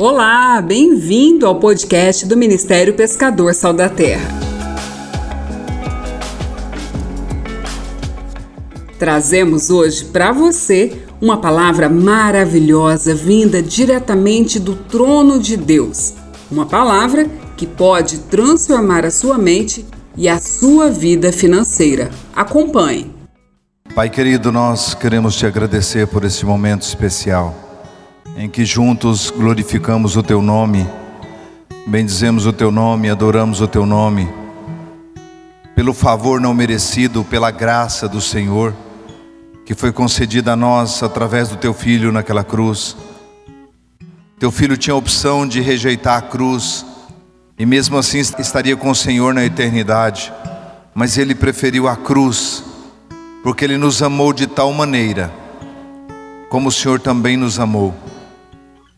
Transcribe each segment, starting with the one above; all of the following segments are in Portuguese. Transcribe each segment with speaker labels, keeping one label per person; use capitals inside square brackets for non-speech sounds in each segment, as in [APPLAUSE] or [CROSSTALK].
Speaker 1: Olá, bem-vindo ao podcast do Ministério Pescador Sal da Terra. Trazemos hoje para você uma palavra maravilhosa vinda diretamente do trono de Deus. Uma palavra que pode transformar a sua mente e a sua vida financeira. Acompanhe.
Speaker 2: Pai querido, nós queremos te agradecer por esse momento especial em que juntos glorificamos o teu nome, bendizemos o teu nome, adoramos o teu nome, pelo favor não merecido, pela graça do Senhor que foi concedida a nós através do teu filho naquela cruz. Teu filho tinha a opção de rejeitar a cruz e mesmo assim estaria com o Senhor na eternidade, mas ele preferiu a cruz, porque ele nos amou de tal maneira, como o Senhor também nos amou,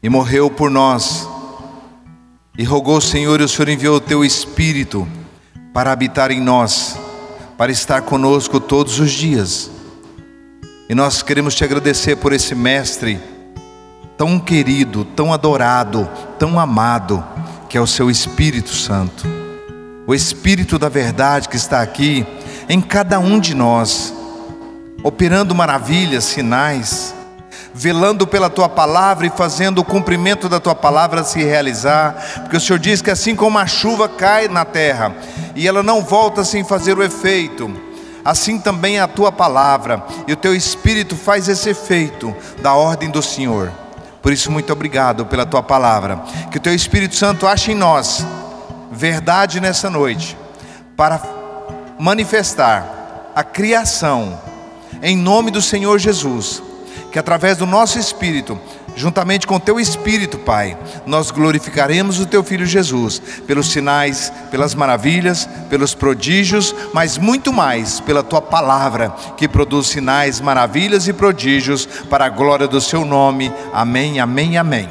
Speaker 2: e morreu por nós, e rogou Senhor, e o Senhor enviou o teu Espírito para habitar em nós, para estar conosco todos os dias. E nós queremos te agradecer por esse mestre tão querido, tão adorado, tão amado, que é o seu Espírito Santo. O Espírito da verdade que está aqui em cada um de nós, operando maravilhas, sinais, velando pela tua palavra e fazendo o cumprimento da tua palavra se realizar, porque o Senhor diz que assim como a chuva cai na terra e ela não volta sem fazer o efeito, assim também é a tua palavra e o teu espírito faz esse efeito da ordem do Senhor. Por isso, muito obrigado pela tua palavra. Que o teu Espírito Santo ache em nós verdade nessa noite, para manifestar a criação, em nome do Senhor Jesus. Que através do nosso espírito juntamente com o teu espírito, Pai, nós glorificaremos o teu filho Jesus, pelos sinais, pelas maravilhas, pelos prodígios, mas muito mais pela tua palavra, que produz sinais, maravilhas e prodígios para a glória do seu nome. Amém, amém, amém.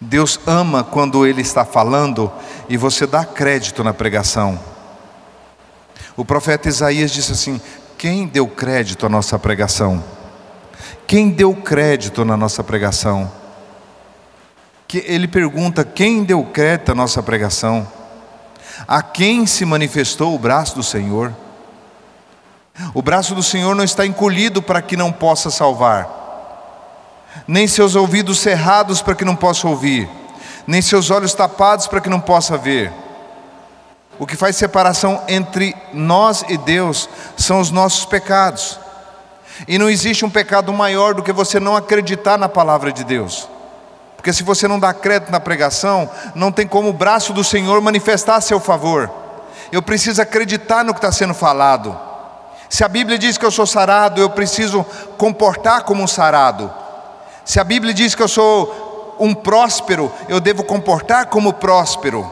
Speaker 2: Deus ama quando ele está falando e você dá crédito na pregação. O profeta Isaías disse assim: Quem deu crédito à nossa pregação? Quem deu crédito na nossa pregação? Ele pergunta: quem deu crédito à nossa pregação? A quem se manifestou o braço do Senhor? O braço do Senhor não está encolhido para que não possa salvar, nem seus ouvidos cerrados para que não possa ouvir, nem seus olhos tapados para que não possa ver. O que faz separação entre nós e Deus são os nossos pecados. E não existe um pecado maior do que você não acreditar na palavra de Deus. Porque se você não dá crédito na pregação, não tem como o braço do Senhor manifestar a seu favor. Eu preciso acreditar no que está sendo falado. Se a Bíblia diz que eu sou sarado, eu preciso comportar como um sarado. Se a Bíblia diz que eu sou um próspero, eu devo comportar como próspero.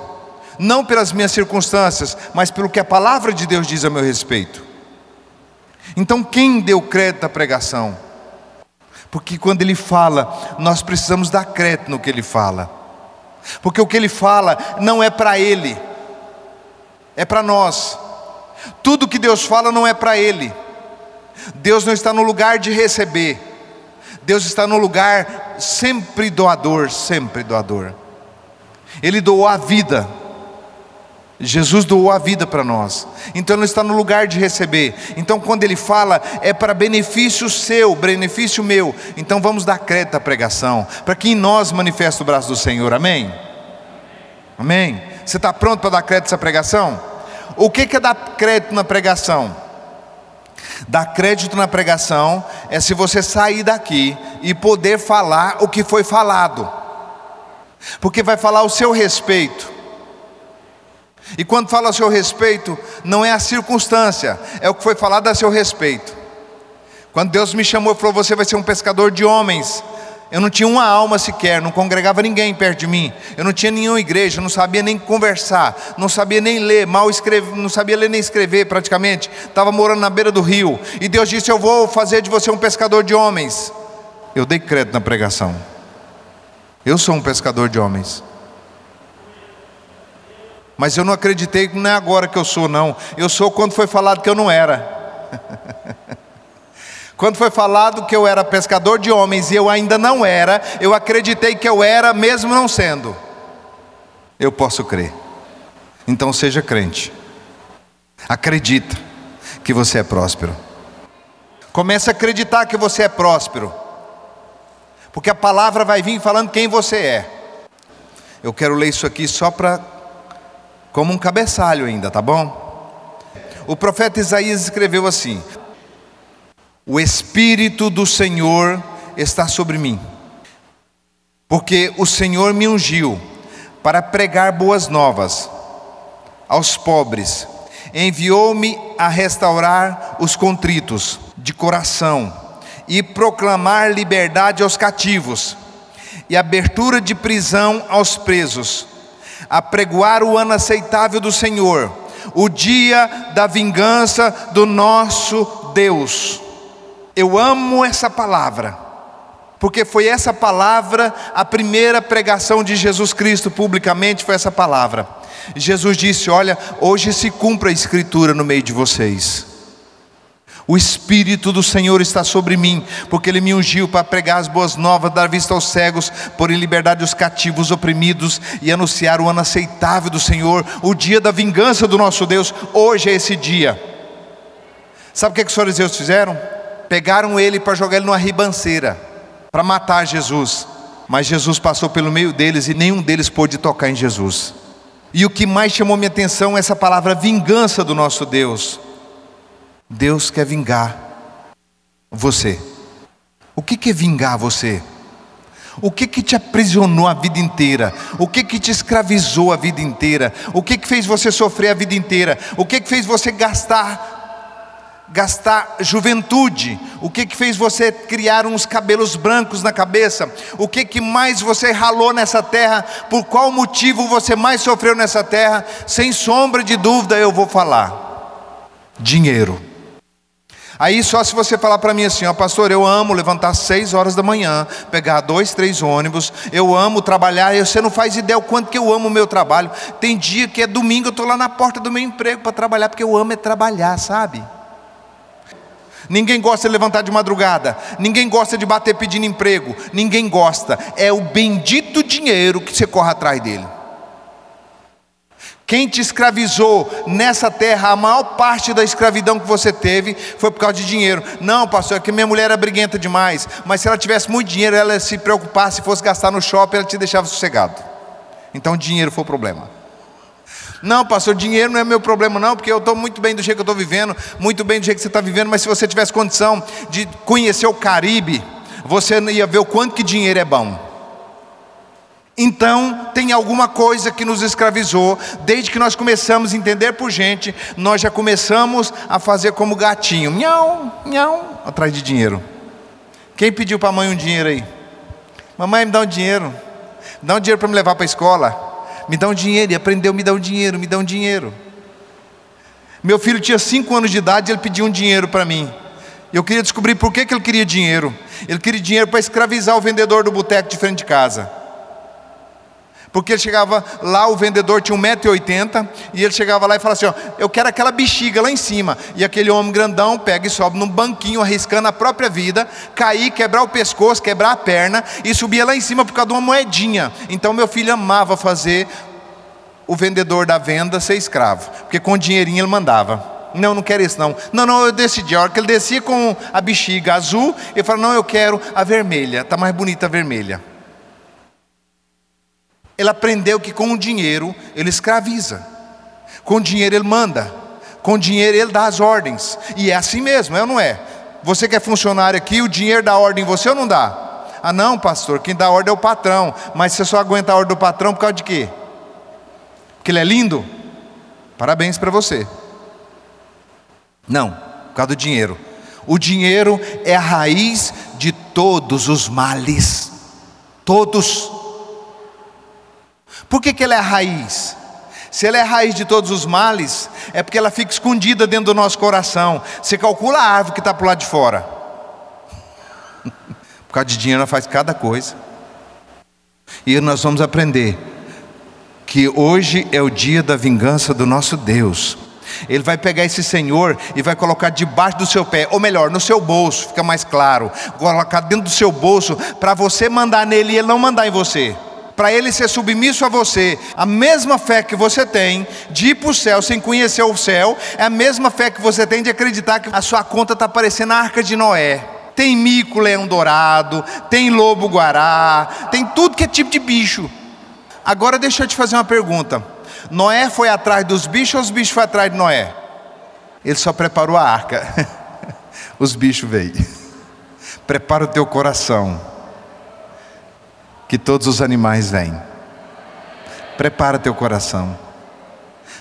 Speaker 2: Não pelas minhas circunstâncias, mas pelo que a palavra de Deus diz a meu respeito. Então, quem deu crédito à pregação? Porque quando ele fala, nós precisamos dar crédito no que ele fala. Porque o que ele fala não é para ele, é para nós. Tudo que Deus fala não é para ele. Deus não está no lugar de receber. Deus está no lugar sempre doador, sempre doador. Ele doou a vida Jesus doou a vida para nós, então Ele está no lugar de receber. Então, quando Ele fala, é para benefício seu, benefício meu. Então, vamos dar crédito à pregação, para que em nós manifeste o braço do Senhor, amém? Amém? Você está pronto para dar crédito essa pregação? O que é dar crédito na pregação? Dar crédito na pregação é se você sair daqui e poder falar o que foi falado, porque vai falar o seu respeito. E quando fala a seu respeito, não é a circunstância, é o que foi falado a seu respeito. Quando Deus me chamou e falou: Você vai ser um pescador de homens. Eu não tinha uma alma sequer, não congregava ninguém perto de mim. Eu não tinha nenhuma igreja, não sabia nem conversar, não sabia nem ler, mal escrever, não sabia ler nem escrever praticamente. Estava morando na beira do rio. E Deus disse: Eu vou fazer de você um pescador de homens. Eu dei crédito na pregação. Eu sou um pescador de homens. Mas eu não acreditei que não é agora que eu sou, não. Eu sou quando foi falado que eu não era. [LAUGHS] Quando foi falado que eu era pescador de homens e eu ainda não era, eu acreditei que eu era, mesmo não sendo. Eu posso crer. Então seja crente. Acredita que você é próspero. Comece a acreditar que você é próspero. Porque a palavra vai vir falando quem você é. Eu quero ler isso aqui só para como um cabeçalho ainda, tá bom? O profeta Isaías escreveu assim: O espírito do Senhor está sobre mim, porque o Senhor me ungiu para pregar boas novas aos pobres, enviou-me a restaurar os contritos de coração e proclamar liberdade aos cativos e abertura de prisão aos presos, a pregoar o ano aceitável do Senhor, o dia da vingança do nosso Deus. Eu amo essa palavra, porque foi essa palavra a primeira pregação de Jesus Cristo publicamente foi essa palavra. Jesus disse: Olha, hoje se cumpre a escritura no meio de vocês. O Espírito do Senhor está sobre mim, porque Ele me ungiu para pregar as boas novas, dar vista aos cegos, pôr em liberdade os cativos oprimidos e anunciar o ano aceitável do Senhor, o dia da vingança do nosso Deus. Hoje é esse dia. Sabe o que, que os fariseus fizeram? Pegaram ele para jogar ele numa ribanceira, para matar Jesus. Mas Jesus passou pelo meio deles e nenhum deles pôde tocar em Jesus. E o que mais chamou minha atenção é essa palavra vingança do nosso Deus. Deus quer vingar você. O que, é vingar você? O que que te aprisionou a vida inteira? O que que te escravizou a vida inteira? O que que fez você sofrer a vida inteira? O que que fez você gastar gastar juventude? O que que fez você criar uns cabelos brancos na cabeça? O que que mais você ralou nessa terra? Por qual motivo você mais sofreu nessa terra? Sem sombra de dúvida eu vou falar. Dinheiro. Aí só se você falar para mim assim, ó, pastor, eu amo levantar seis horas da manhã, pegar dois, três ônibus, eu amo trabalhar, e você não faz ideia o quanto que eu amo o meu trabalho. Tem dia que é domingo, eu estou lá na porta do meu emprego para trabalhar, porque eu amo é trabalhar, sabe? Ninguém gosta de levantar de madrugada, ninguém gosta de bater pedindo emprego, ninguém gosta, é o bendito dinheiro que você corre atrás dele. Quem te escravizou nessa terra, a maior parte da escravidão que você teve foi por causa de dinheiro. Não, pastor, é que minha mulher era briguenta demais. Mas se ela tivesse muito dinheiro, ela se preocupasse, se fosse gastar no shopping, ela te deixava sossegado. Então dinheiro foi o problema. Não, pastor, dinheiro não é meu problema, não, porque eu estou muito bem do jeito que eu estou vivendo, muito bem do jeito que você está vivendo, mas se você tivesse condição de conhecer o Caribe, você ia ver o quanto que dinheiro é bom. Então, tem alguma coisa que nos escravizou, desde que nós começamos a entender por gente, nós já começamos a fazer como gatinho, miau, miau, atrás de dinheiro. Quem pediu para a mãe um dinheiro aí? Mamãe, me dá um dinheiro, me dá um dinheiro para me levar para a escola, me dá um dinheiro, e aprendeu, me dá um dinheiro, me dá um dinheiro. Meu filho tinha cinco anos de idade e ele pediu um dinheiro para mim. Eu queria descobrir por que, que ele queria dinheiro. Ele queria dinheiro para escravizar o vendedor do boteco de frente de casa. Porque ele chegava lá, o vendedor tinha 1,80m, e ele chegava lá e falava assim: ó, Eu quero aquela bexiga lá em cima. E aquele homem grandão pega e sobe num banquinho, arriscando a própria vida, cair, quebrar o pescoço, quebrar a perna, e subia lá em cima por causa de uma moedinha. Então meu filho amava fazer o vendedor da venda ser escravo, porque com dinheirinho ele mandava. Não, não quero isso não. Não, não, eu decidi. A hora que ele descia com a bexiga azul, ele falou: Não, eu quero a vermelha, está mais bonita a vermelha. Ele aprendeu que com o dinheiro ele escraviza, com o dinheiro ele manda, com o dinheiro ele dá as ordens, e é assim mesmo, é ou não é? Você que é funcionário aqui, o dinheiro dá ordem em você ou não dá? Ah, não, pastor, quem dá ordem é o patrão, mas você só aguenta a ordem do patrão por causa de quê? Porque ele é lindo? Parabéns para você. Não, por causa do dinheiro. O dinheiro é a raiz de todos os males. Todos. Por que, que ela é a raiz? Se ela é a raiz de todos os males, é porque ela fica escondida dentro do nosso coração. Você calcula a árvore que está para o lado de fora. [LAUGHS] Por causa de dinheiro, ela faz cada coisa. E nós vamos aprender que hoje é o dia da vingança do nosso Deus. Ele vai pegar esse senhor e vai colocar debaixo do seu pé, ou melhor, no seu bolso, fica mais claro. Colocar dentro do seu bolso para você mandar nele e ele não mandar em você. Para ele ser submisso a você, a mesma fé que você tem de ir para o céu sem conhecer o céu, é a mesma fé que você tem de acreditar que a sua conta está parecendo a arca de Noé. Tem mico, leão dourado, tem lobo guará, tem tudo que é tipo de bicho. Agora deixa eu te fazer uma pergunta. Noé foi atrás dos bichos ou os bichos foram atrás de Noé? Ele só preparou a arca. [LAUGHS] Os bichos veio. Prepara o teu coração. Que todos os animais vêm. Prepara teu coração.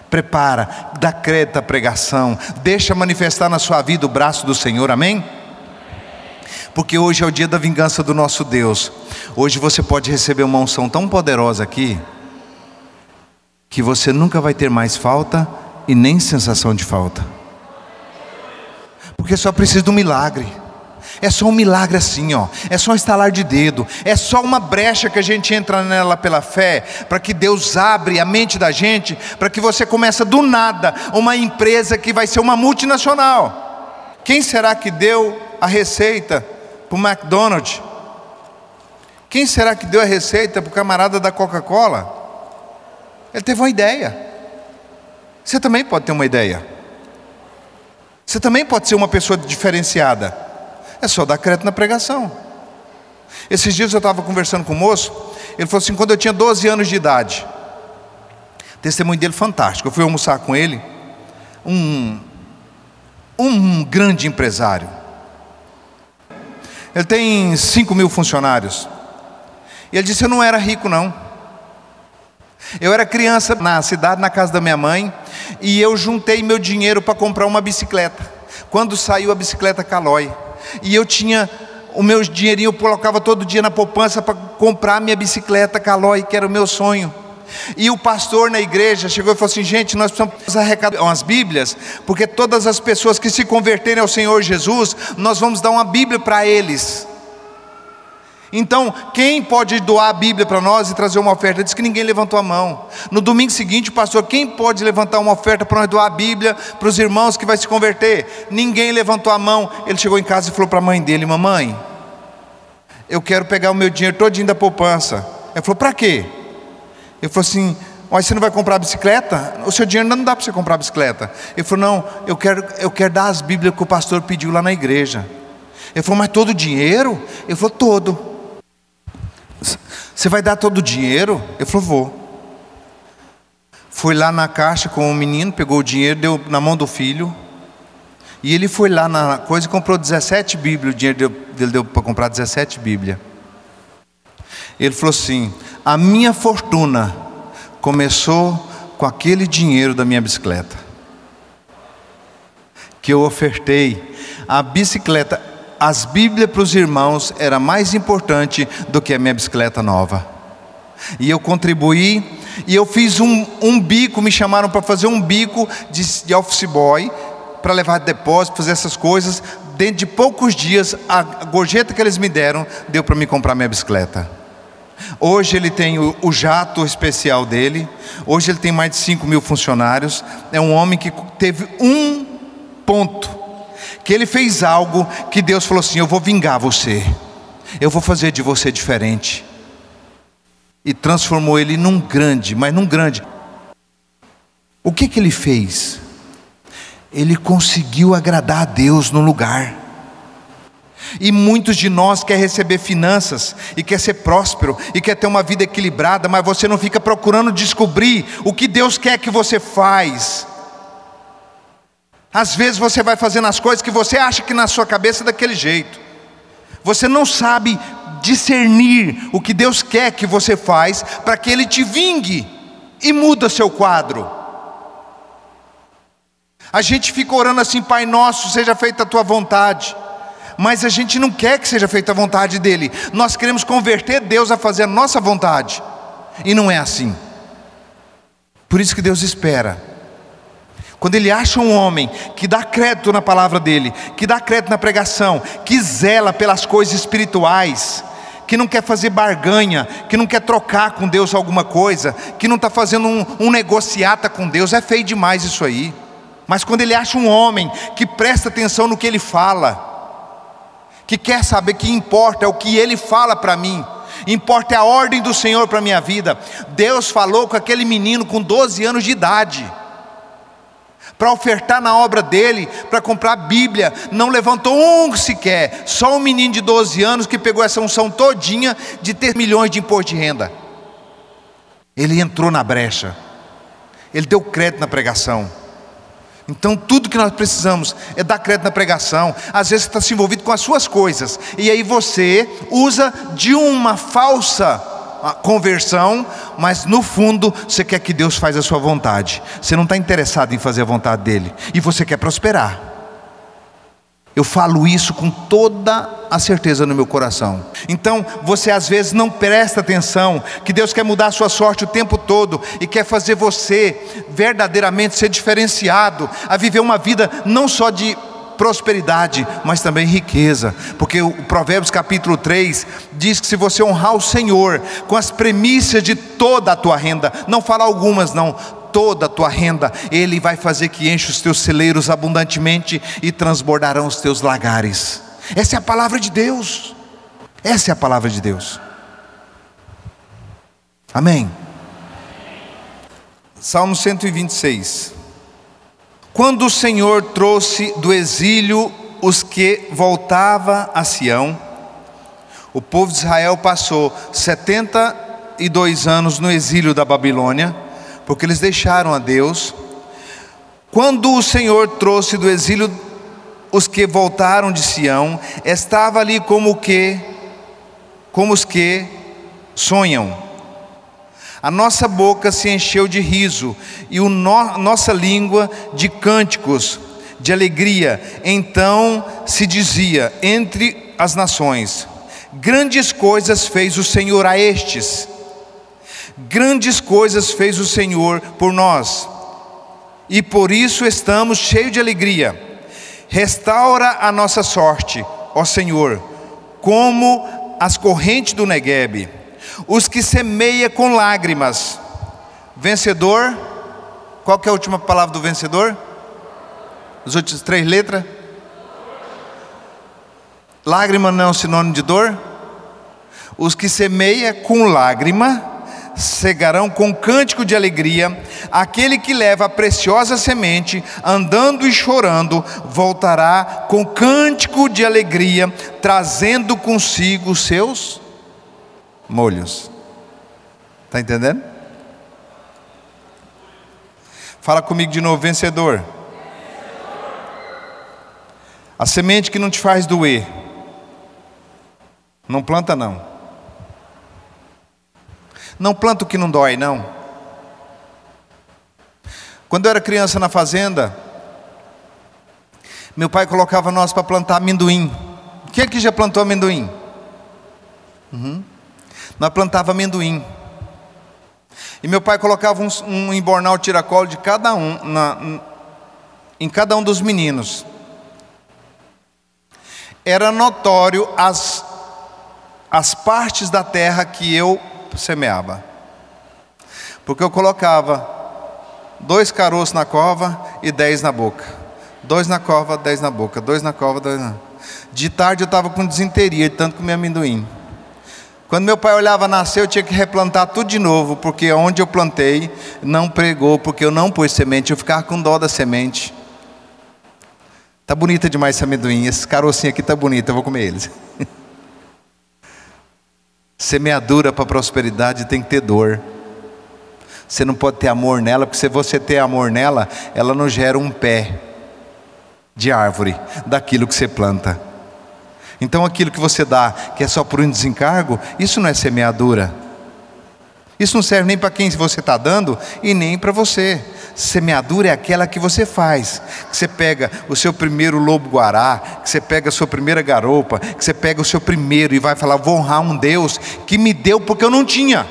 Speaker 2: Prepara, dá crédito à pregação. Deixa manifestar na sua vida o braço do Senhor, amém? Porque hoje é o dia da vingança do nosso Deus. Hoje você pode receber uma unção tão poderosa aqui que você nunca vai ter mais falta e nem sensação de falta. Porque só precisa de um milagre. É só um milagre assim, ó. É só um estalar de dedo. É só uma brecha que a gente entra nela pela fé, para que Deus abre a mente da gente, para que você comece do nada uma empresa que vai ser uma multinacional. Quem será que deu a receita para o McDonald's? Quem será que deu a receita para o camarada da Coca-Cola? Ele teve uma ideia. Você também pode ter uma ideia. Você também pode ser uma pessoa diferenciada. É só dar crédito na pregação. Esses dias eu estava conversando com o moço, ele falou assim: quando eu tinha 12 anos de idade, testemunho dele fantástico. Eu fui almoçar com ele, um, um grande empresário. Ele tem 5 mil funcionários. E ele disse: Eu não era rico, não. Eu era criança na cidade, na casa da minha mãe, e eu juntei meu dinheiro para comprar uma bicicleta. Quando saiu a bicicleta Calói, e eu tinha o meu dinheirinho, eu colocava todo dia na poupança para comprar minha bicicleta Calói, que era o meu sonho. E o pastor na igreja chegou e falou assim: gente, nós precisamos arrecadar umas Bíblias, porque todas as pessoas que se converterem ao Senhor Jesus, nós vamos dar uma Bíblia para eles. Então, quem pode doar a Bíblia para nós e trazer uma oferta? Diz que ninguém levantou a mão. No domingo seguinte, o pastor, quem pode levantar uma oferta para nós doar a Bíblia para os irmãos que vai se converter? Ninguém levantou a mão. Ele chegou em casa e falou para a mãe dele: Mamãe, eu quero pegar o meu dinheiro todinho da poupança. Ele falou: Para quê? Ele falou assim: mas você não vai comprar bicicleta? O seu dinheiro não dá para você comprar bicicleta. Ele falou: Não, eu quero, eu quero dar as Bíblias que o pastor pediu lá na igreja. Ele falou: Mas todo o dinheiro? Ele falou: Todo. Você vai dar todo o dinheiro? Eu falou, vou. Foi lá na caixa com o menino, pegou o dinheiro, deu na mão do filho. E ele foi lá na coisa e comprou 17 Bíblias. O dinheiro dele deu para comprar 17 Bíblias. Ele falou assim: A minha fortuna começou com aquele dinheiro da minha bicicleta. Que eu ofertei. A bicicleta as Bíblias para os irmãos era mais importante do que a minha bicicleta nova. E eu contribuí, e eu fiz um, um bico, me chamaram para fazer um bico de, de office boy, para levar depósito, fazer essas coisas. Dentro de poucos dias, a gorjeta que eles me deram deu para me comprar minha bicicleta. Hoje ele tem o, o, jato especial dele. Hoje ele tem mais de 5 mil funcionários. É um homem que teve um ponto que ele fez algo que Deus falou assim: Eu vou vingar você, eu vou fazer de você diferente. E transformou ele num grande, mas num grande. O que que ele fez? Ele conseguiu agradar a Deus no lugar. E muitos de nós quer receber finanças e quer ser próspero e quer ter uma vida equilibrada, mas você não fica procurando descobrir o que Deus quer que você faz. Às vezes você vai fazendo as coisas que você acha que na sua cabeça é daquele jeito. Você não sabe discernir o que Deus quer que você faz para que Ele te vingue e muda seu quadro. A gente fica orando assim, Pai Nosso, seja feita a tua vontade. Mas a gente não quer que seja feita a vontade dele. Nós queremos converter Deus a fazer a nossa vontade. E não é assim. Por isso que Deus espera quando ele acha um homem que dá crédito na palavra dele, que dá crédito na pregação, que zela pelas coisas espirituais, que não quer fazer barganha, que não quer trocar com Deus alguma coisa, que não está fazendo um, um negociata com Deus, é feio demais isso aí. Mas quando ele acha um homem que presta atenção no que ele fala, que quer saber que importa é o que ele fala para mim, importa é a ordem do Senhor para minha vida. Deus falou com aquele menino com 12 anos de idade, para ofertar na obra dele, para comprar Bíblia, não levantou um sequer, só um menino de 12 anos que pegou essa unção todinha de ter milhões de imposto de renda. Ele entrou na brecha, ele deu crédito na pregação. Então, tudo que nós precisamos é dar crédito na pregação. Às vezes, você está se envolvido com as suas coisas, e aí você usa de uma falsa ah, conversão, mas no fundo você quer que Deus faça a sua vontade. Você não está interessado em fazer a vontade dele, e você quer prosperar. Eu falo isso com toda a certeza no meu coração. Então, você às vezes não presta atenção que Deus quer mudar a sua sorte o tempo todo e quer fazer você verdadeiramente ser diferenciado, a viver uma vida não só de prosperidade, mas também riqueza, porque o Provérbios capítulo 3 diz que se você honrar o Senhor com as premissas de toda a tua renda, não fala algumas não, toda a tua renda, Ele vai fazer que enche os teus celeiros abundantemente e transbordarão os teus lagares. Essa é a palavra de Deus. Essa é a palavra de Deus. Amém. Salmo 126. Quando o Senhor trouxe do exílio os que voltava a Sião, o povo de Israel passou 72 anos no exílio da Babilônia porque eles deixaram a Deus. Quando o Senhor trouxe do exílio os que voltaram de Sião, estava ali como que como os que sonham. A nossa boca se encheu de riso e o no, nossa língua de cânticos de alegria. Então se dizia entre as nações: Grandes coisas fez o Senhor a estes Grandes coisas fez o Senhor por nós, e por isso estamos cheios de alegria. Restaura a nossa sorte, ó Senhor, como as correntes do Neguebe. Os que semeia com lágrimas. Vencedor, qual que é a última palavra do vencedor? As últimas três letras? Lágrima não é um sinônimo de dor? Os que semeia com lágrima cegarão com cântico de alegria, aquele que leva a preciosa semente, andando e chorando, voltará com cântico de alegria, trazendo consigo seus molhos. Está entendendo? Fala comigo de novo, vencedor. A semente que não te faz doer. Não planta não. Não planta o que não dói, não. Quando eu era criança na fazenda, meu pai colocava nós para plantar amendoim. Quem aqui já plantou amendoim? Uhum. Nós plantava amendoim. E meu pai colocava um, um embornal tiracolo de cada um, na, em cada um dos meninos. Era notório as, as partes da terra que eu semeava. Porque eu colocava dois caroços na cova e dez na boca. Dois na cova, dez na boca. Dois na cova, dois na. De tarde eu estava com desinteria, de tanto comer amendoim. Quando meu pai olhava nascer, eu tinha que replantar tudo de novo, porque onde eu plantei não pregou, porque eu não pus semente, eu ficava com dó da semente. Tá bonita demais esse amendoim, esse carocinho aqui tá bonito, eu vou comer eles. [LAUGHS] Semeadura para prosperidade tem que ter dor. Você não pode ter amor nela, porque se você ter amor nela, ela não gera um pé de árvore daquilo que você planta. Então aquilo que você dá, que é só por um desencargo, isso não é semeadura. Isso não serve nem para quem você está dando e nem para você. Semeadura é aquela que você faz. Que você pega o seu primeiro lobo-guará, que você pega a sua primeira garopa, que você pega o seu primeiro e vai falar: vou honrar um Deus que me deu porque eu não tinha.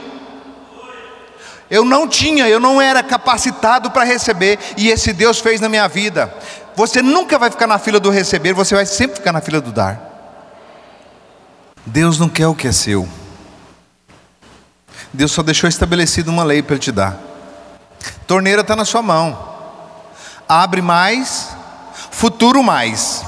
Speaker 2: Eu não tinha, eu não era capacitado para receber, e esse Deus fez na minha vida. Você nunca vai ficar na fila do receber, você vai sempre ficar na fila do dar. Deus não quer o que é seu. Deus só deixou estabelecido uma lei para Ele te dar. Torneira está na sua mão. Abre mais, futuro mais.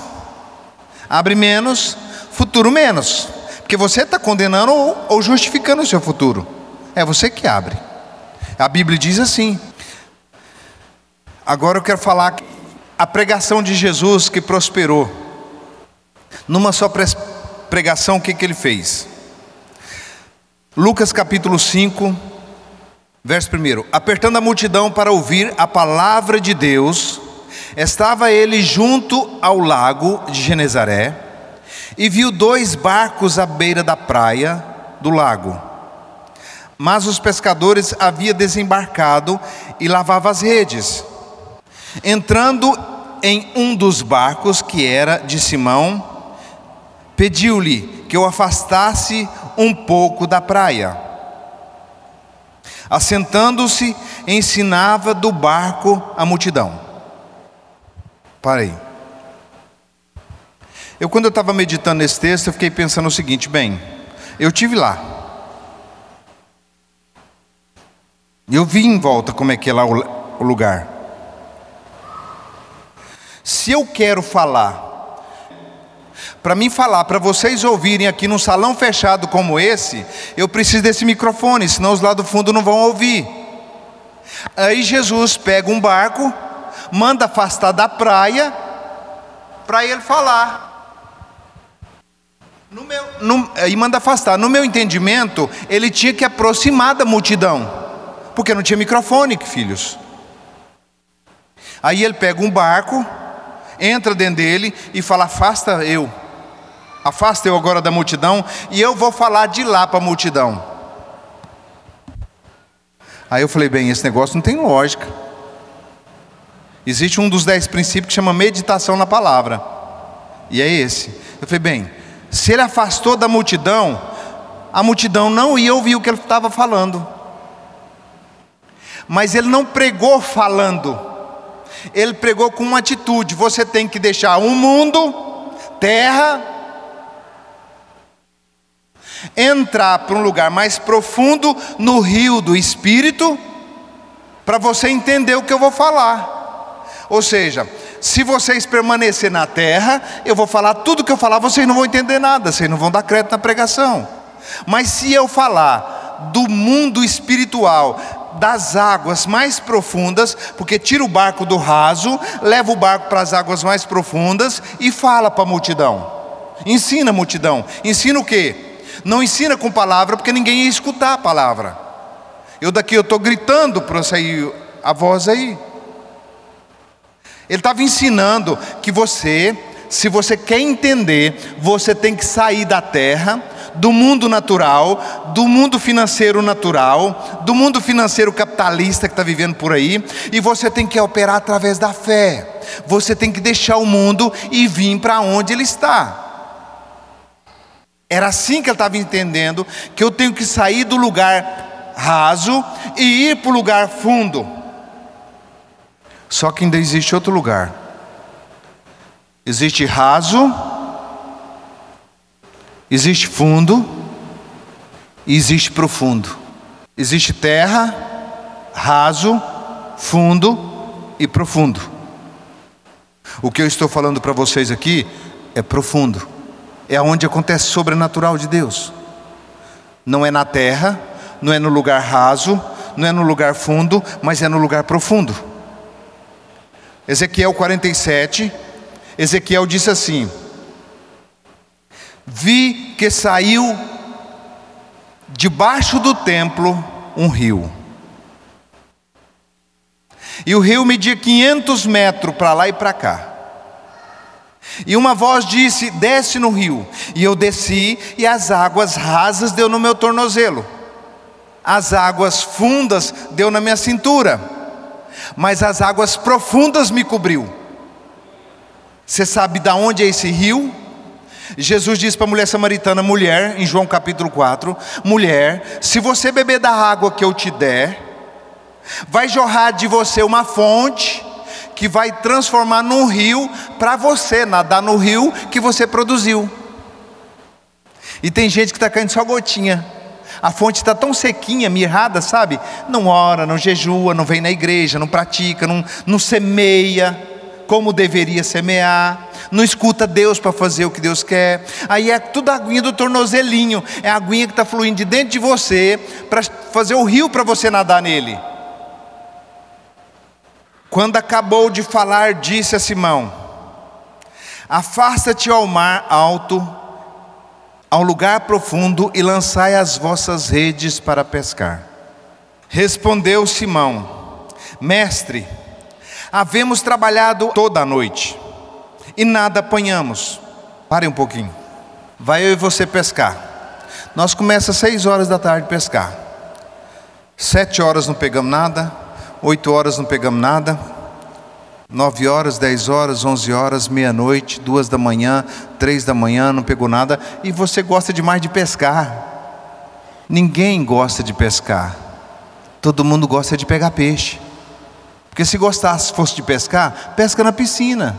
Speaker 2: Abre menos, futuro menos. Porque você está condenando ou, ou justificando o seu futuro. É você que abre. A Bíblia diz assim. Agora eu quero falar a pregação de Jesus que prosperou. Numa só pregação, o que, que ele fez? Lucas capítulo 5, verso 1: Apertando a multidão para ouvir a palavra de Deus, estava ele junto ao lago de Genezaré e viu dois barcos à beira da praia do lago. Mas os pescadores haviam desembarcado e lavavam as redes. Entrando em um dos barcos, que era de Simão, pediu-lhe que o afastasse um pouco da praia. Assentando-se, ensinava do barco a multidão. Parei. Eu, quando eu estava meditando nesse texto, eu fiquei pensando o seguinte: bem, eu tive lá. Eu vi em volta como é que é lá o lugar. Se eu quero falar, para mim falar, para vocês ouvirem aqui num salão fechado como esse, eu preciso desse microfone, senão os lá do fundo não vão ouvir. Aí Jesus pega um barco, manda afastar da praia, para ele falar. No meu, no, e manda afastar. No meu entendimento, ele tinha que aproximar da multidão, porque não tinha microfone, filhos. Aí ele pega um barco, entra dentro dele e fala: Afasta eu, afasta eu agora da multidão, e eu vou falar de lá para a multidão. Aí eu falei: Bem, esse negócio não tem lógica. Existe um dos dez princípios que chama meditação na palavra, e é esse. Eu falei: Bem, se ele afastou da multidão, a multidão não ia ouvir o que ele estava falando. Mas ele não pregou falando ele pregou com uma atitude: você tem que deixar um mundo, terra, entrar para um lugar mais profundo no rio do Espírito, para você entender o que eu vou falar. Ou seja, se vocês permanecerem na terra, eu vou falar tudo que eu falar, vocês não vão entender nada, vocês não vão dar crédito na pregação. Mas se eu falar do mundo espiritual, das águas mais profundas, porque tira o barco do raso, leva o barco para as águas mais profundas e fala para a multidão. Ensina a multidão. Ensina o quê? Não ensina com palavra, porque ninguém ia escutar a palavra. Eu daqui eu estou gritando para sair a voz aí. Ele estava ensinando que você, se você quer entender, você tem que sair da terra do mundo natural, do mundo financeiro natural, do mundo financeiro capitalista que está vivendo por aí, e você tem que operar através da fé. Você tem que deixar o mundo e vir para onde ele está. Era assim que ele estava entendendo que eu tenho que sair do lugar raso e ir para o lugar fundo. Só que ainda existe outro lugar. Existe raso Existe fundo e existe profundo. Existe terra, raso, fundo e profundo. O que eu estou falando para vocês aqui é profundo. É onde acontece o sobrenatural de Deus. Não é na terra, não é no lugar raso, não é no lugar fundo, mas é no lugar profundo. Ezequiel 47, Ezequiel disse assim: vi que saiu debaixo do templo um rio. E o rio media 500 metros para lá e para cá. E uma voz disse: Desce no rio. E eu desci, e as águas rasas deu no meu tornozelo, as águas fundas deu na minha cintura, mas as águas profundas me cobriu. Você sabe de onde é esse rio? Jesus disse para a mulher samaritana: mulher, em João capítulo 4, mulher, se você beber da água que eu te der, vai jorrar de você uma fonte que vai transformar num rio para você nadar no rio que você produziu. E tem gente que está caindo só gotinha. A fonte está tão sequinha, mirrada, sabe? Não ora, não jejua, não vem na igreja, não pratica, não, não semeia como deveria semear, não escuta Deus para fazer o que Deus quer. Aí é tudo a aguinha do tornozelinho, é a aguinha que está fluindo de dentro de você para fazer o rio para você nadar nele. Quando acabou de falar, disse a Simão: Afasta-te ao mar alto, ao lugar profundo e lançai as vossas redes para pescar. Respondeu Simão: Mestre, havemos trabalhado toda a noite e nada apanhamos. Pare um pouquinho. Vai eu e você pescar. Nós começa às seis horas da tarde pescar. Sete horas não pegamos nada. Oito horas não pegamos nada. Nove horas, dez horas, onze horas, meia-noite, duas da manhã, três da manhã, não pegou nada. E você gosta demais de pescar. Ninguém gosta de pescar. Todo mundo gosta de pegar peixe. Porque se gostasse, fosse de pescar, pesca na piscina.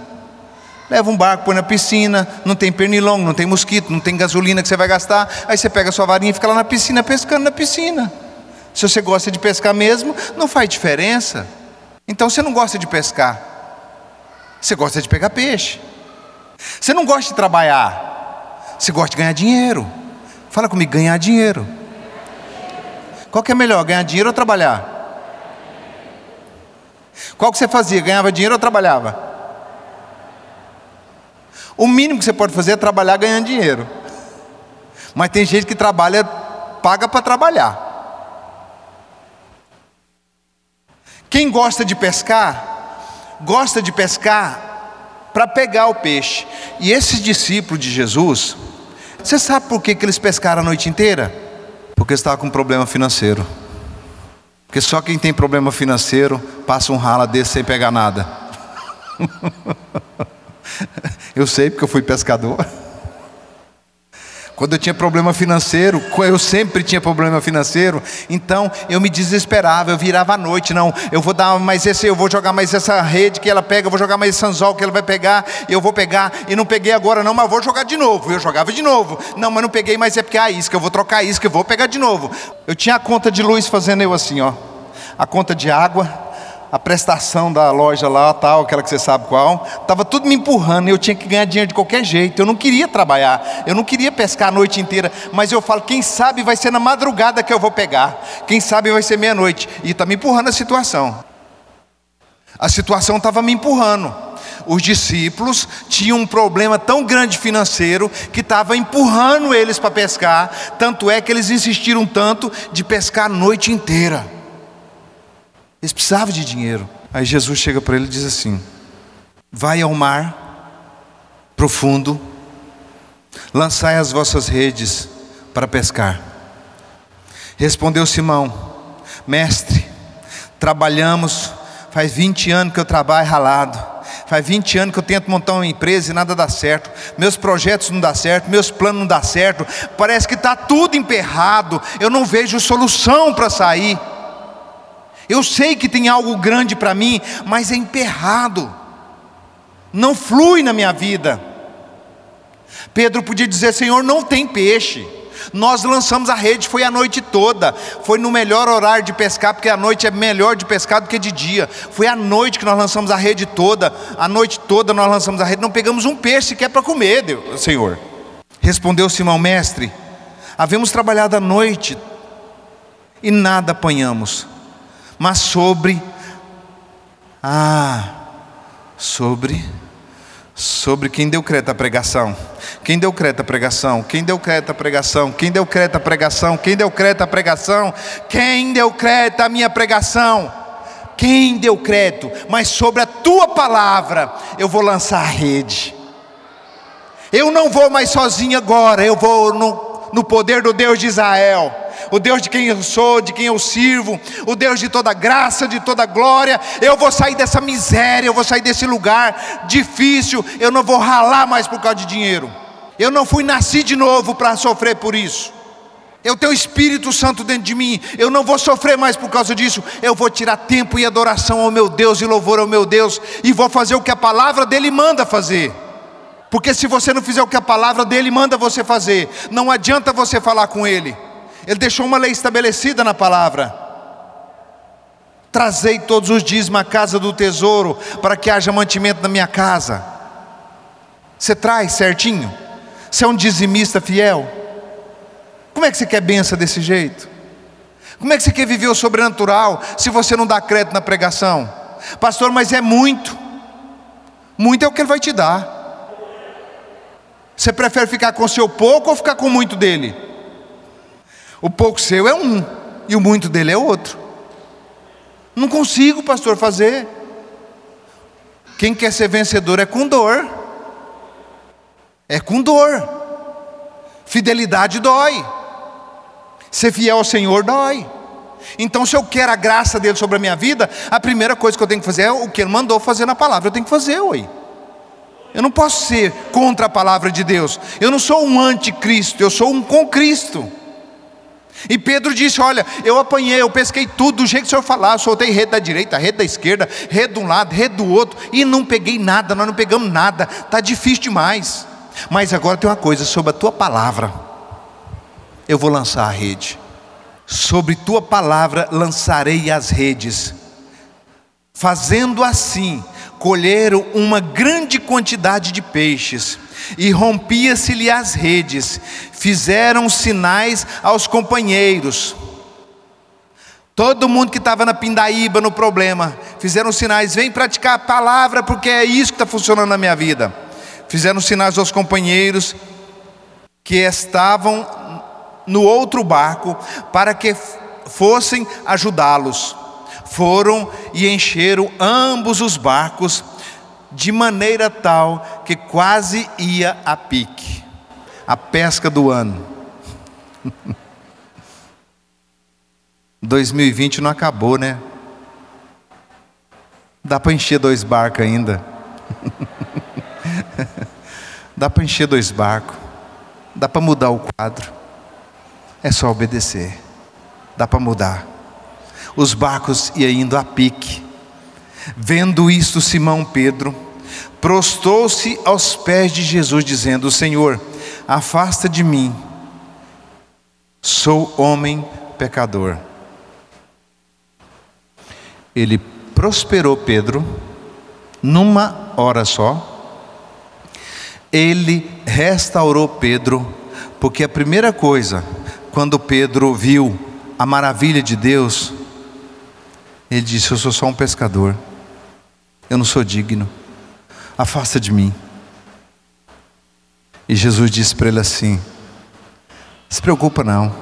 Speaker 2: Leva um barco, põe na piscina, não tem pernilongo, não tem mosquito, não tem gasolina que você vai gastar. Aí você pega a sua varinha e fica lá na piscina pescando na piscina. Se você gosta de pescar mesmo, não faz diferença. Então você não gosta de pescar. Você gosta de pegar peixe. Você não gosta de trabalhar. Você gosta de ganhar dinheiro. Fala comigo, ganhar dinheiro. Qual que é melhor, ganhar dinheiro ou trabalhar? Qual que você fazia? Ganhava dinheiro ou trabalhava? O mínimo que você pode fazer é trabalhar ganhando dinheiro. Mas tem gente que trabalha, paga para trabalhar. Quem gosta de pescar, gosta de pescar para pegar o peixe. E esses discípulos de Jesus, você sabe por que, que eles pescaram a noite inteira? Porque estavam com problema financeiro. Porque só quem tem problema financeiro passa um rala desse sem pegar nada. [LAUGHS] eu sei porque eu fui pescador. Quando eu tinha problema financeiro, eu sempre tinha problema financeiro, então eu me desesperava, eu virava à noite, não, eu vou dar mais esse, eu vou jogar mais essa rede que ela pega, eu vou jogar mais esse anzol que ela vai pegar, eu vou pegar, e não peguei agora não, mas vou jogar de novo. Eu jogava de novo. Não, mas não peguei, mas é porque é a isca, eu vou trocar a isca, eu vou pegar de novo. Eu tinha a conta de luz fazendo eu assim, ó. A conta de água, a prestação da loja lá, tal, aquela que você sabe qual, estava tudo me empurrando, eu tinha que ganhar dinheiro de qualquer jeito, eu não queria trabalhar, eu não queria pescar a noite inteira, mas eu falo, quem sabe vai ser na madrugada que eu vou pegar, quem sabe vai ser meia-noite, e está me empurrando a situação. A situação estava me empurrando. Os discípulos tinham um problema tão grande financeiro que estava empurrando eles para pescar, tanto é que eles insistiram tanto de pescar a noite inteira. Eles precisavam de dinheiro. Aí Jesus chega para ele e diz assim: Vai ao mar profundo, lançai as vossas redes para pescar. Respondeu Simão: Mestre, trabalhamos, faz 20 anos que eu trabalho ralado. Faz 20 anos que eu tento montar uma empresa e nada dá certo. Meus projetos não dá certo, meus planos não dá certo. Parece que está tudo emperrado. Eu não vejo solução para sair. Eu sei que tem algo grande para mim, mas é emperrado, não flui na minha vida. Pedro podia dizer: Senhor, não tem peixe. Nós lançamos a rede, foi a noite toda, foi no melhor horário de pescar, porque a noite é melhor de pescar do que de dia. Foi à noite que nós lançamos a rede toda, a noite toda nós lançamos a rede, não pegamos um peixe sequer para comer, Deus, Senhor. Respondeu Simão, mestre, havemos trabalhado a noite e nada apanhamos mas sobre ah, sobre sobre quem deu crédito à pregação. Quem deu crédito à pregação? Quem deu crédito à pregação? Quem deu crédito à pregação? Quem deu crédito à pregação? Quem deu crédito à minha pregação? Quem deu crédito? Mas sobre a tua palavra eu vou lançar a rede. Eu não vou mais sozinho agora, eu vou no, no poder do Deus de Israel o Deus de quem eu sou, de quem eu sirvo, o Deus de toda graça, de toda glória. Eu vou sair dessa miséria, eu vou sair desse lugar difícil, eu não vou ralar mais por causa de dinheiro. Eu não fui nascido de novo para sofrer por isso. Eu tenho o Espírito Santo dentro de mim, eu não vou sofrer mais por causa disso. Eu vou tirar tempo e adoração ao meu Deus e louvor ao meu Deus, e vou fazer o que a palavra dele manda fazer. Porque se você não fizer o que a palavra dele manda você fazer, não adianta você falar com ele. Ele deixou uma lei estabelecida na palavra. Trazei todos os dias uma casa do tesouro, para que haja mantimento na minha casa. Você traz certinho? Você é um dizimista fiel? Como é que você quer benção desse jeito? Como é que você quer viver o sobrenatural se você não dá crédito na pregação? Pastor, mas é muito. Muito é o que ele vai te dar. Você prefere ficar com o seu pouco ou ficar com muito dele? O pouco seu é um e o muito dele é outro. Não consigo, pastor, fazer. Quem quer ser vencedor é com dor. É com dor. Fidelidade dói. Ser fiel ao Senhor dói. Então, se eu quero a graça dele sobre a minha vida, a primeira coisa que eu tenho que fazer é o que ele mandou fazer na palavra. Eu tenho que fazer, oi. Eu não posso ser contra a palavra de Deus. Eu não sou um anticristo, eu sou um com Cristo. E Pedro disse: Olha, eu apanhei, eu pesquei tudo do jeito que o senhor falar, soltei rede da direita, rede da esquerda, rede de um lado, rede do outro, e não peguei nada, nós não pegamos nada, está difícil demais. Mas agora tem uma coisa sobre a tua palavra, eu vou lançar a rede, sobre tua palavra lançarei as redes, fazendo assim, colheram uma grande quantidade de peixes, e rompia-se-lhe as redes, fizeram sinais aos companheiros. Todo mundo que estava na pindaíba, no problema, fizeram sinais, vem praticar a palavra, porque é isso que está funcionando na minha vida. Fizeram sinais aos companheiros que estavam no outro barco, para que fossem ajudá-los foram e encheram ambos os barcos, de maneira tal que quase ia a pique. A pesca do ano. [LAUGHS] 2020 não acabou, né? Dá para encher dois barcos ainda. [LAUGHS] Dá para encher dois barcos. Dá para mudar o quadro. É só obedecer. Dá para mudar os barcos iam indo a pique. Vendo isto, Simão Pedro prostrou-se aos pés de Jesus, dizendo: Senhor, afasta de mim, sou homem pecador. Ele prosperou Pedro numa hora só. Ele restaurou Pedro, porque a primeira coisa, quando Pedro viu a maravilha de Deus, ele disse: Eu sou só um pescador, eu não sou digno, afasta de mim. E Jesus disse para ele assim: Se preocupa não,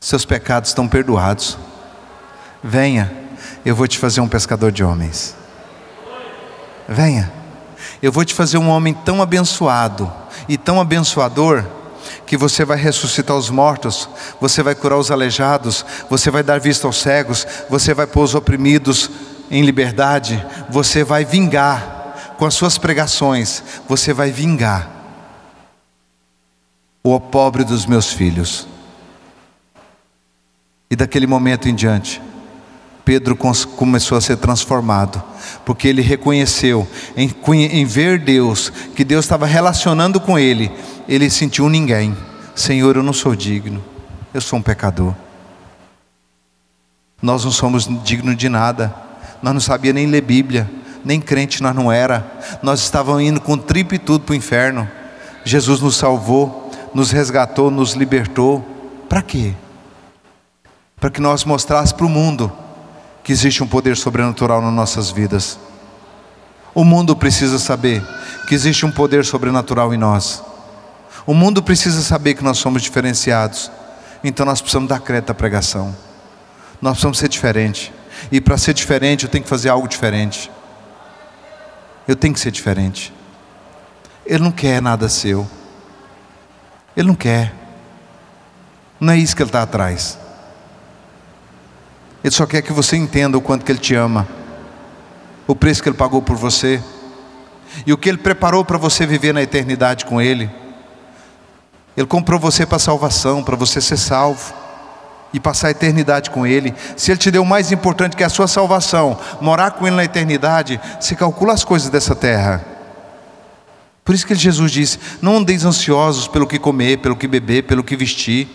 Speaker 2: seus pecados estão perdoados. Venha, eu vou te fazer um pescador de homens. Venha, eu vou te fazer um homem tão abençoado e tão abençoador que você vai ressuscitar os mortos, você vai curar os aleijados, você vai dar vista aos cegos, você vai pôr os oprimidos em liberdade, você vai vingar com as suas pregações, você vai vingar o pobre dos meus filhos. E daquele momento em diante, Pedro começou a ser transformado, porque ele reconheceu em, em ver Deus, que Deus estava relacionando com ele, ele sentiu ninguém. Senhor, eu não sou digno, eu sou um pecador. Nós não somos dignos de nada, nós não sabia nem ler Bíblia, nem crente nós não era, nós estávamos indo com tripo e tudo para o inferno. Jesus nos salvou, nos resgatou, nos libertou. Para quê? Para que nós mostrássemos para o mundo que existe um poder sobrenatural nas nossas vidas. O mundo precisa saber que existe um poder sobrenatural em nós. O mundo precisa saber que nós somos diferenciados. Então nós precisamos dar crédito à pregação. Nós precisamos ser diferente. E para ser diferente, eu tenho que fazer algo diferente. Eu tenho que ser diferente. Ele não quer nada seu. Ele não quer. Não é isso que ele está atrás. Ele só quer que você entenda o quanto que Ele te ama, o preço que Ele pagou por você, e o que Ele preparou para você viver na eternidade com Ele. Ele comprou você para salvação, para você ser salvo e passar a eternidade com Ele. Se Ele te deu mais importante que é a sua salvação, morar com Ele na eternidade, você calcula as coisas dessa terra. Por isso que Jesus disse: Não andeis ansiosos pelo que comer, pelo que beber, pelo que vestir.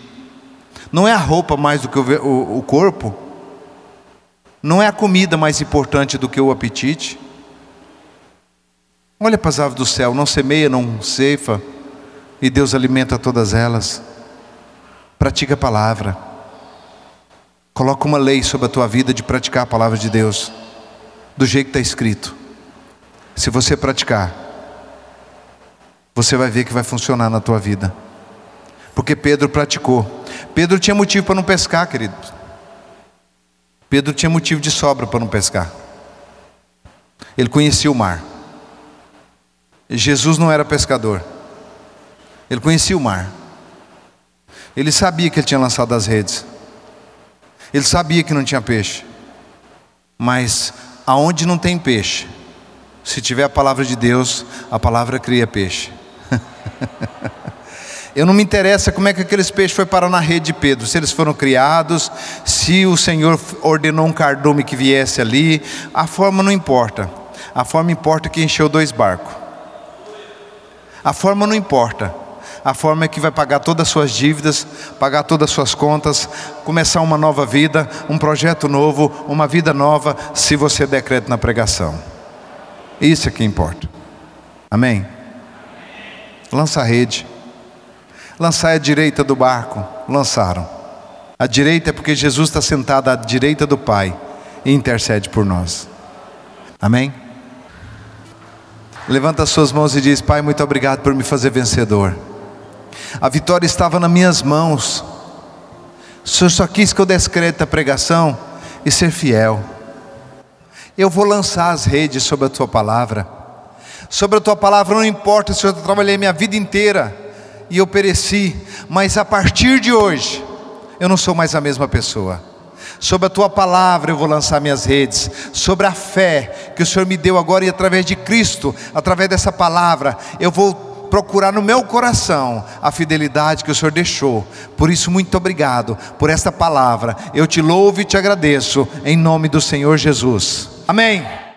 Speaker 2: Não é a roupa mais do que o, o, o corpo? Não é a comida mais importante do que o apetite? Olha para as aves do céu, não semeia, não ceifa, e Deus alimenta todas elas. Pratica a palavra. Coloca uma lei sobre a tua vida de praticar a palavra de Deus, do jeito que está escrito. Se você praticar, você vai ver que vai funcionar na tua vida. Porque Pedro praticou. Pedro tinha motivo para não pescar, querido. Pedro tinha motivo de sobra para não pescar. Ele conhecia o mar. Jesus não era pescador. Ele conhecia o mar. Ele sabia que ele tinha lançado as redes. Ele sabia que não tinha peixe. Mas aonde não tem peixe, se tiver a palavra de Deus, a palavra cria peixe. [LAUGHS] Eu não me interessa como é que aqueles peixes foram parar na rede de Pedro, se eles foram criados, se o Senhor ordenou um cardume que viesse ali, a forma não importa. A forma importa que encheu dois barcos. A forma não importa. A forma é que vai pagar todas as suas dívidas, pagar todas as suas contas, começar uma nova vida, um projeto novo, uma vida nova, se você decreta na pregação. Isso é que importa. Amém? Lança a rede. Lançar a direita do barco. Lançaram. A direita é porque Jesus está sentado à direita do Pai e intercede por nós. Amém? Levanta as suas mãos e diz: Pai, muito obrigado por me fazer vencedor. A vitória estava nas minhas mãos. O Senhor só quis que eu descreta a pregação e ser fiel. Eu vou lançar as redes sobre a tua palavra. Sobre a tua palavra não importa se eu trabalhei minha vida inteira e eu pereci, mas a partir de hoje eu não sou mais a mesma pessoa. Sobre a tua palavra eu vou lançar minhas redes, sobre a fé que o Senhor me deu agora e através de Cristo, através dessa palavra, eu vou procurar no meu coração a fidelidade que o Senhor deixou. Por isso, muito obrigado por esta palavra. Eu te louvo e te agradeço, em nome do Senhor Jesus. Amém.